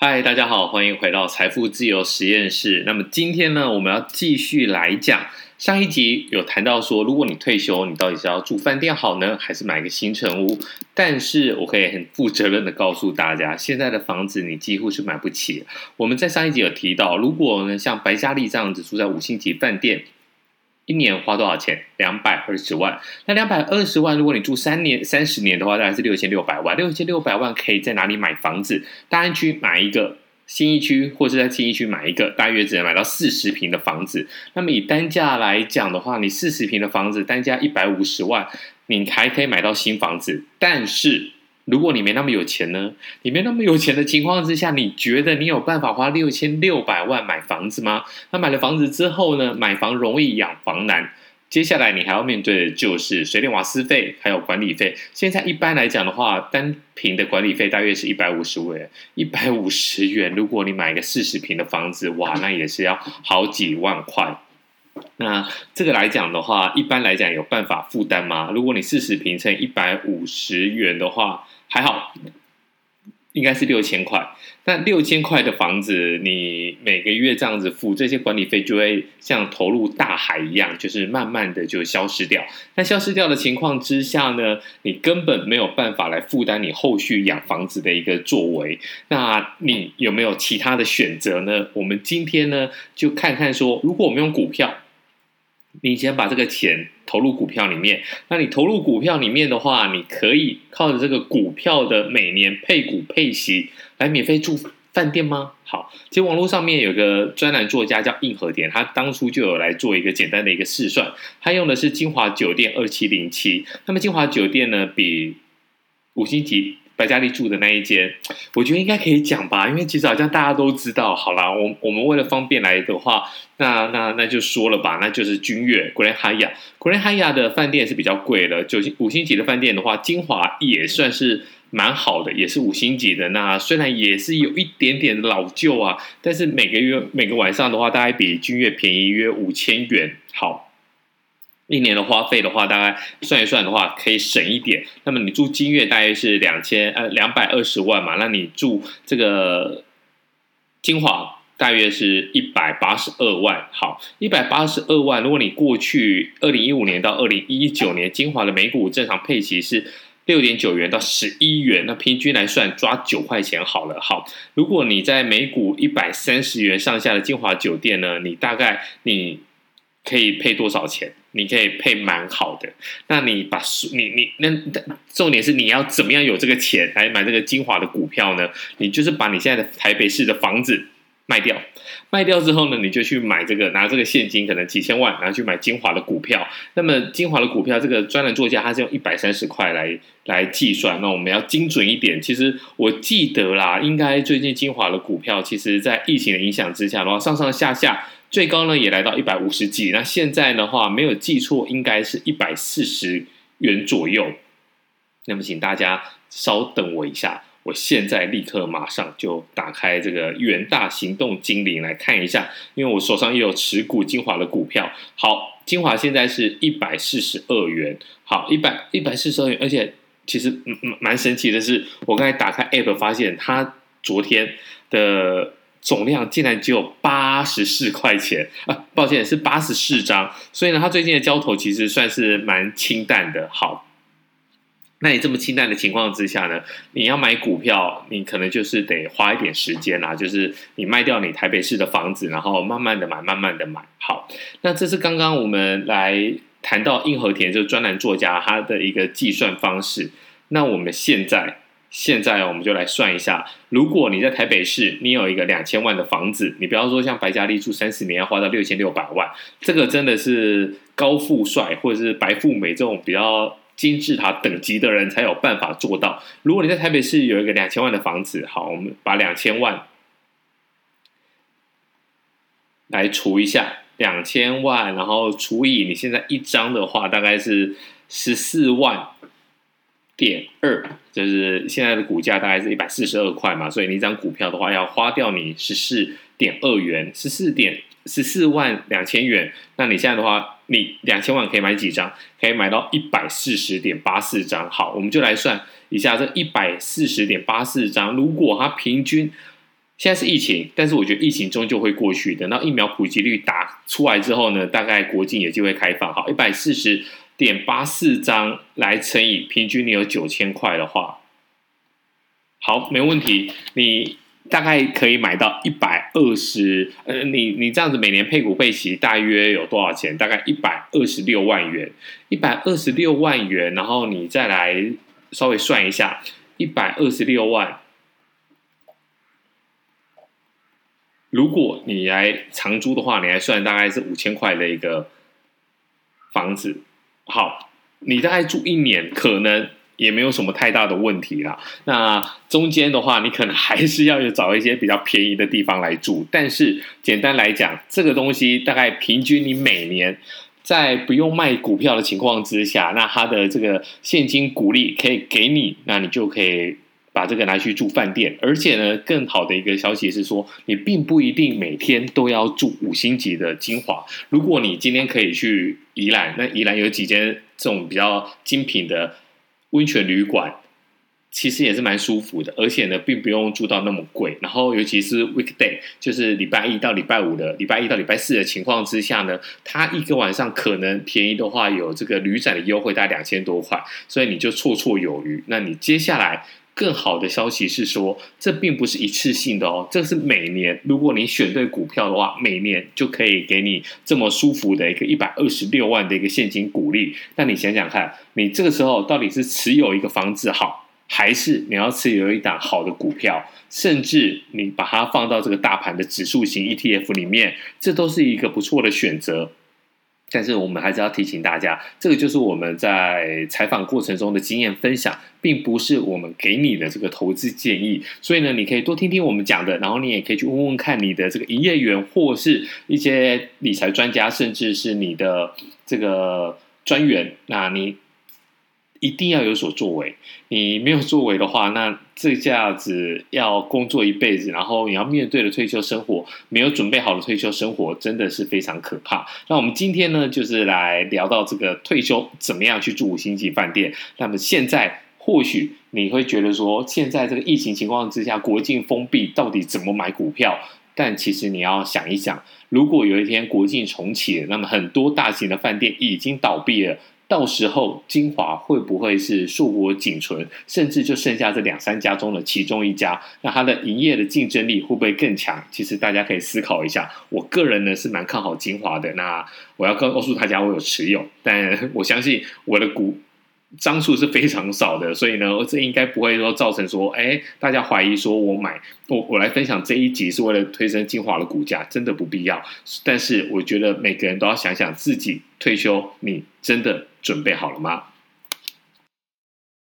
嗨，大家好，欢迎回到财富自由实验室。那么今天呢，我们要继续来讲上一集有谈到说，如果你退休，你到底是要住饭店好呢，还是买个新成屋？但是我可以很负责任的告诉大家，现在的房子你几乎是买不起。我们在上一集有提到，如果呢像白嘉丽这样子住在五星级饭店。一年花多少钱？两百二十万。那两百二十万，如果你住三年、三十年的话，大概是六千六百万。六千六百万可以在哪里买房子？大安区买一个，新义区或者在新义区买一个，大约只能买到四十平的房子。那么以单价来讲的话，你四十平的房子单价一百五十万，你还可以买到新房子，但是。如果你没那么有钱呢？你没那么有钱的情况之下，你觉得你有办法花六千六百万买房子吗？那买了房子之后呢？买房容易养房难，接下来你还要面对的就是水电瓦斯费，还有管理费。现在一般来讲的话，单平的管理费大约是一百五十元，一百五十元。如果你买一个四十平的房子，哇，那也是要好几万块。那这个来讲的话，一般来讲有办法负担吗？如果你四十坪乘一百五十元的话，还好，应该是六千块。那六千块的房子，你每个月这样子付，这些管理费就会像投入大海一样，就是慢慢的就消失掉。那消失掉的情况之下呢，你根本没有办法来负担你后续养房子的一个作为。那你有没有其他的选择呢？我们今天呢，就看看说，如果我们用股票。你先把这个钱投入股票里面，那你投入股票里面的话，你可以靠着这个股票的每年配股配息来免费住饭店吗？好，其实网络上面有个专栏作家叫印和田，他当初就有来做一个简单的一个试算，他用的是金华酒店二七零七，那么金华酒店呢，比五星级。白嘉丽住的那一间，我觉得应该可以讲吧，因为其实好像大家都知道。好啦，我我们为了方便来的话，那那那就说了吧，那就是君悦 （Grand h y y a Grand h y y a 的饭店是比较贵的，九星五星级的饭店的话，金华也算是蛮好的，也是五星级的。那虽然也是有一点点老旧啊，但是每个月每个晚上的话，大概比君悦便宜约五千元。好。一年的花费的话，大概算一算的话，可以省一点。那么你住金悦大约是两千呃两百二十万嘛，那你住这个金华大约是一百八十二万。好，一百八十二万，如果你过去二零一五年到二零一九年金华的每股正常配息是六点九元到十一元，那平均来算抓九块钱好了。好，如果你在每股一百三十元上下的金华酒店呢，你大概你可以配多少钱？你可以配蛮好的，那你把你你那重点是你要怎么样有这个钱来买这个金华的股票呢？你就是把你现在的台北市的房子卖掉，卖掉之后呢，你就去买这个拿这个现金，可能几千万，然后去买金华的股票。那么金华的股票，这个专栏作家他是用一百三十块来来计算，那我们要精准一点。其实我记得啦，应该最近金华的股票，其实在疫情的影响之下的话，上上下下。最高呢也来到一百五十几，那现在的话没有记错，应该是一百四十元左右。那么请大家稍等我一下，我现在立刻马上就打开这个元大行动精灵来看一下，因为我手上也有持股精华的股票。好，精华现在是一百四十二元，好，一百一百四十二元，而且其实蛮蛮神奇的是，我刚才打开 App 发现，它昨天的。总量竟然只有八十四块钱啊！抱歉，是八十四张。所以呢，它最近的交投其实算是蛮清淡的。好，那你这么清淡的情况之下呢，你要买股票，你可能就是得花一点时间啦。就是你卖掉你台北市的房子，然后慢慢的买，慢慢的买。好，那这是刚刚我们来谈到硬和田这个专栏作家他的一个计算方式。那我们现在。现在我们就来算一下，如果你在台北市，你有一个两千万的房子，你不要说像白嘉丽住三十年要花到六千六百万，这个真的是高富帅或者是白富美这种比较金字塔等级的人才有办法做到。如果你在台北市有一个两千万的房子，好，我们把两千万来除一下，两千万，然后除以你现在一张的话，大概是十四万。点二，就是现在的股价大概是一百四十二块嘛，所以你一张股票的话要花掉你十四点二元，十四点十四万两千元。那你现在的话，你两千万可以买几张？可以买到一百四十点八四张。好，我们就来算一下这一百四十点八四张，如果它平均现在是疫情，但是我觉得疫情终究会过去。等到疫苗普及率打出来之后呢，大概国境也就会开放。好，一百四十点八四张来乘以平均你有九千块的话，好，没问题。你大概可以买到一百二十，呃，你你这样子每年配股配息大约有多少钱？大概一百二十六万元，一百二十六万元，然后你再来稍微算一下，一百二十六万。如果你来长租的话，你来算大概是五千块的一个房子。好，你大概住一年，可能也没有什么太大的问题啦。那中间的话，你可能还是要有找一些比较便宜的地方来住。但是简单来讲，这个东西大概平均你每年在不用卖股票的情况之下，那它的这个现金股利可以给你，那你就可以。把这个拿去住饭店，而且呢，更好的一个消息是说，你并不一定每天都要住五星级的精华。如果你今天可以去宜兰，那宜兰有几间这种比较精品的温泉旅馆，其实也是蛮舒服的，而且呢，并不用住到那么贵。然后，尤其是 weekday，就是礼拜一到礼拜五的，礼拜一到礼拜四的情况之下呢，它一个晚上可能便宜的话，有这个旅展的优惠，大概两千多块，所以你就绰绰有余。那你接下来。更好的消息是说，这并不是一次性的哦，这是每年，如果你选对股票的话，每年就可以给你这么舒服的一个一百二十六万的一个现金股利。那你想想看，你这个时候到底是持有一个房子好，还是你要持有一档好的股票，甚至你把它放到这个大盘的指数型 ETF 里面，这都是一个不错的选择。但是我们还是要提醒大家，这个就是我们在采访过程中的经验分享，并不是我们给你的这个投资建议。所以呢，你可以多听听我们讲的，然后你也可以去问问看你的这个营业员，或是一些理财专家，甚至是你的这个专员。那你。一定要有所作为，你没有作为的话，那这下子要工作一辈子，然后你要面对的退休生活，没有准备好的退休生活，真的是非常可怕。那我们今天呢，就是来聊到这个退休怎么样去住五星级饭店。那么现在或许你会觉得说，现在这个疫情情况之下，国境封闭，到底怎么买股票？但其实你要想一想，如果有一天国境重启，那么很多大型的饭店已经倒闭了。到时候精华会不会是硕果仅存，甚至就剩下这两三家中的其中一家？那它的营业的竞争力会不会更强？其实大家可以思考一下。我个人呢是蛮看好精华的。那我要告告诉大家，我有持有，但我相信我的股。张数是非常少的，所以呢，这应该不会说造成说，哎，大家怀疑说我买我我来分享这一集是为了推升精华的股价，真的不必要。但是我觉得每个人都要想想自己退休，你真的准备好了吗？